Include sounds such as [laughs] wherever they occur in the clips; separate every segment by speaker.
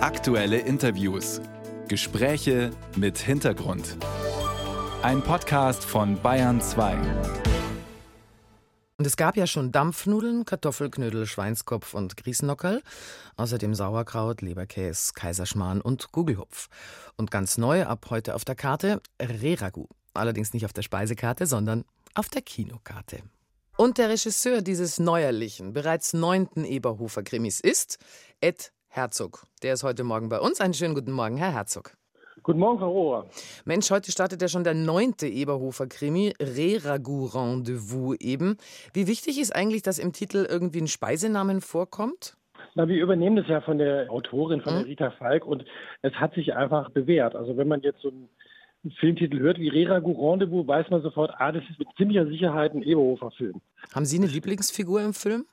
Speaker 1: Aktuelle Interviews. Gespräche mit Hintergrund. Ein Podcast von Bayern 2.
Speaker 2: Und es gab ja schon Dampfnudeln, Kartoffelknödel, Schweinskopf und Grießnockerl, außerdem Sauerkraut, Leberkäse, Kaiserschmarrn und Gugelhupf. Und ganz neu ab heute auf der Karte Reragu. Allerdings nicht auf der Speisekarte, sondern auf der Kinokarte. Und der Regisseur dieses neuerlichen, bereits neunten Eberhofer-Krimis ist Ed Herzog. Der ist heute Morgen bei uns. Einen schönen guten Morgen, Herr Herzog.
Speaker 3: Guten Morgen, Frau Rohrer.
Speaker 2: Mensch, heute startet ja schon der neunte Eberhofer-Krimi, Re-Ragout Rendezvous eben. Wie wichtig ist eigentlich, dass im Titel irgendwie ein Speisenamen vorkommt?
Speaker 3: Na, wir übernehmen das ja von der Autorin, von
Speaker 2: Mhm.
Speaker 3: der Rita Falk und es hat sich einfach bewährt. Also wenn man jetzt so einen Filmtitel hört wie Re-Ragout Rendezvous, weiß man sofort, ah, das ist mit ziemlicher Sicherheit ein Eberhofer-Film.
Speaker 2: Haben Sie eine Lieblingsfigur im Film?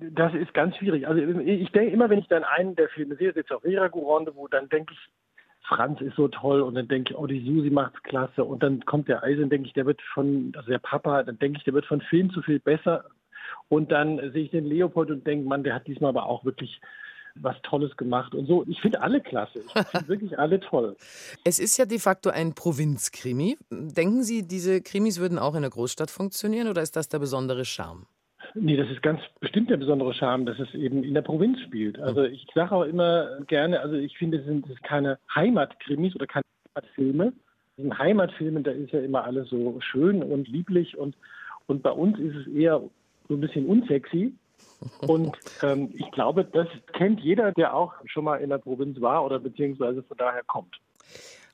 Speaker 3: Das ist ganz schwierig. Also ich denke immer, wenn ich dann einen der Filme sehe, jetzt auch Re-Ragout Rendezvous, dann denke ich, Franz ist so toll und dann denke ich, oh, die Susi macht's klasse und dann kommt der Eisen, denke ich, der wird von, also der Papa, dann denke ich, der wird von Film zu viel besser und dann sehe ich den Leopold und denke, Mann, der hat diesmal aber auch wirklich was Tolles gemacht und so. Ich finde alle klasse. Ich finde [laughs] wirklich alle toll.
Speaker 2: Es ist ja de facto ein Provinzkrimi. Denken Sie, diese Krimis würden auch in der Großstadt funktionieren oder ist das der besondere Charme?
Speaker 3: Nee, das ist ganz bestimmt der besondere Charme, dass es eben in der Provinz spielt. Also ich sage auch immer gerne, also ich finde, es sind keine Heimatkrimis oder keine Heimatfilme. In Heimatfilmen, da ist ja immer alles so schön und lieblich und, und bei uns ist es eher so ein bisschen unsexy. [laughs] Und ähm, ich glaube, das kennt jeder, der auch schon mal in der Provinz war oder beziehungsweise von daher kommt.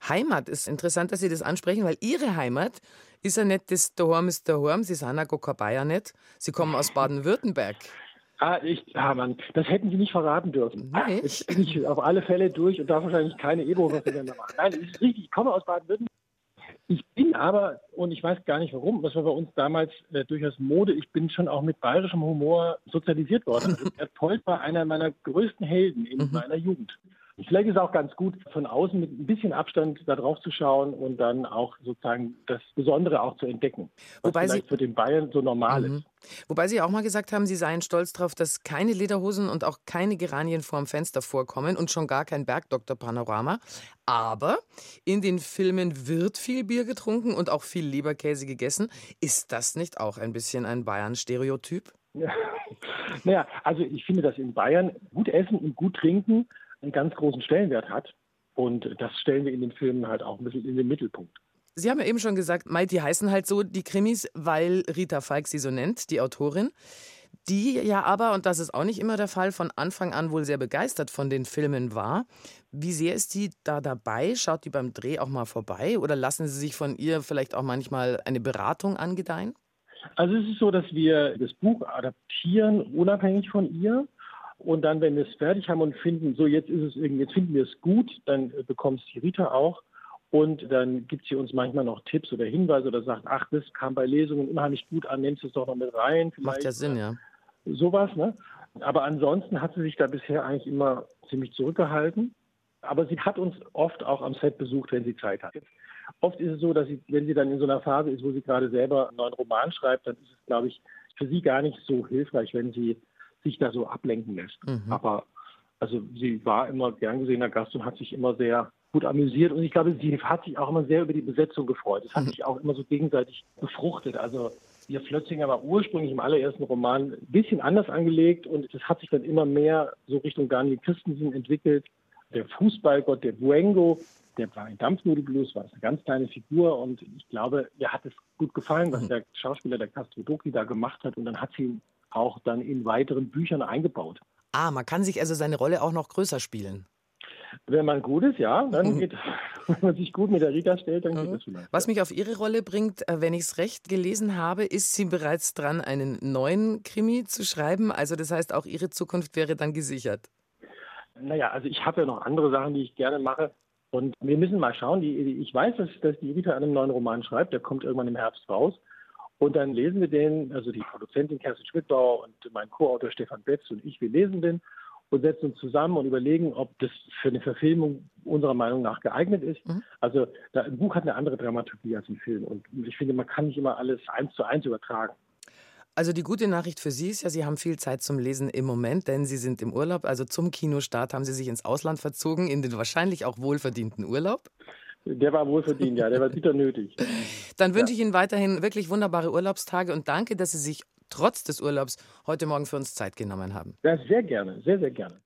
Speaker 2: Heimat ist interessant, dass Sie das ansprechen, weil Ihre Heimat ist ja nicht das Daheim ist daheim. Sie sind ja gar kein Bayer nicht. Sie kommen aus Baden-Württemberg.
Speaker 3: Ah, ich, ah Mann, das hätten Sie nicht verraten dürfen.
Speaker 2: Nee.
Speaker 3: Jetzt bin ich auf alle Fälle durch und darf wahrscheinlich keine Eberhofer-Filme mehr machen. Nein, das ist richtig. Ich komme aus Baden-Württemberg. Ich bin aber, und ich weiß gar nicht warum, das war bei uns damals äh, durchaus Mode, ich bin schon auch mit bayerischem Humor sozialisiert worden. [laughs] Also Gerd Polt war einer meiner größten Helden in meiner Jugend. Vielleicht ist es auch ganz gut, von außen mit ein bisschen Abstand da drauf zu schauen und dann auch sozusagen das Besondere auch zu entdecken. Was
Speaker 2: Wobei Sie-
Speaker 3: vielleicht für den Bayern so normal ist.
Speaker 2: Mhm. Wobei Sie auch mal gesagt haben, Sie seien stolz darauf, dass keine Lederhosen und auch keine Geranien vorm Fenster vorkommen und schon gar kein Bergdoktor-Panorama. Aber in den Filmen wird viel Bier getrunken und auch viel Leberkäse gegessen. Ist das nicht auch ein bisschen ein Bayern-Stereotyp? [laughs]
Speaker 3: Naja, also ich finde, dass in Bayern gut essen und gut trinken einen ganz großen Stellenwert hat. Und das stellen wir in den Filmen halt auch ein bisschen in den Mittelpunkt.
Speaker 2: Sie haben ja eben schon gesagt, Mai, die heißen halt so, die Krimis, weil Rita Falk sie so nennt, die Autorin. Die ja aber, und das ist auch nicht immer der Fall, von Anfang an wohl sehr begeistert von den Filmen war. Wie sehr ist die da dabei? Schaut die beim Dreh auch mal vorbei? Oder lassen Sie sich von ihr vielleicht auch manchmal eine Beratung angedeihen?
Speaker 3: Also es ist so, dass wir das Buch adaptieren, unabhängig von ihr. Und dann, wenn wir es fertig haben und finden, so jetzt ist es irgendwie, jetzt finden wir es gut, dann äh, bekommt es die Rita auch. Und dann gibt sie uns manchmal noch Tipps oder Hinweise oder sagt, ach, das kam bei Lesungen unheimlich gut an, nimmst es doch noch mit rein.
Speaker 2: Macht
Speaker 3: vielleicht.
Speaker 2: ja Sinn, ja.
Speaker 3: sowas. Ne? Aber ansonsten hat sie sich da bisher eigentlich immer ziemlich zurückgehalten. Aber sie hat uns oft auch am Set besucht, wenn sie Zeit hat. Oft ist es so, dass sie, wenn sie dann in so einer Phase ist, wo sie gerade selber einen neuen Roman schreibt, dann ist es, glaube ich, für sie gar nicht so hilfreich, wenn sie sich da so ablenken lässt.
Speaker 2: Mhm.
Speaker 3: Aber also sie war immer gern gesehener Gast und hat sich immer sehr gut amüsiert. Und ich glaube, sie hat sich auch immer sehr über die Besetzung gefreut. Es hat sich auch immer so gegenseitig befruchtet. Also ihr Flötzinger war ursprünglich im allerersten Roman ein bisschen anders angelegt und es hat sich dann immer mehr so Richtung Daniel Christensen entwickelt. Der Fußballgott, der Buengo, der war in Dampfnudelblues, war eine ganz kleine Figur und ich glaube, ihr hat es gut gefallen, was der Schauspieler der Castro Doki da gemacht hat und dann hat sie auch dann in weiteren Büchern eingebaut.
Speaker 2: Ah, man kann sich also seine Rolle auch noch größer spielen.
Speaker 3: Wenn man gut ist, ja, dann geht, [laughs] wenn man sich gut mit der Rita stellt, dann geht das vielleicht.
Speaker 2: Mhm. Was mich auf Ihre Rolle bringt, äh, wenn ich es recht gelesen habe, ist sie bereits dran, einen neuen Krimi zu schreiben. Also das heißt, auch Ihre Zukunft wäre dann gesichert.
Speaker 3: Naja, also ich habe ja noch andere Sachen, die ich gerne mache. Und wir müssen mal schauen. Die, die, ich weiß, dass, dass die Rita an einem neuen Roman schreibt. Der kommt irgendwann im Herbst raus. Und dann lesen wir den, also die Produzentin Kerstin Schmidbauer und mein Co-Autor Stefan Betz und ich, wir lesen den und setzen uns zusammen und überlegen, ob das für eine Verfilmung unserer Meinung nach geeignet ist.
Speaker 2: Mhm.
Speaker 3: Also da, ein Buch hat eine andere Dramaturgie als ein Film. Und ich finde, man kann nicht immer alles eins zu eins übertragen.
Speaker 2: Also die gute Nachricht für Sie ist ja, Sie haben viel Zeit zum Lesen im Moment, denn Sie sind im Urlaub. Also zum Kinostart haben Sie sich ins Ausland verzogen, in den wahrscheinlich auch wohlverdienten Urlaub.
Speaker 3: Der war wohlverdient, ja, der war bitter nötig. [laughs]
Speaker 2: Dann wünsche ja. ich Ihnen weiterhin wirklich wunderbare Urlaubstage und danke, dass Sie sich trotz des Urlaubs heute Morgen für uns Zeit genommen haben.
Speaker 3: Ja, sehr gerne, sehr, sehr gerne.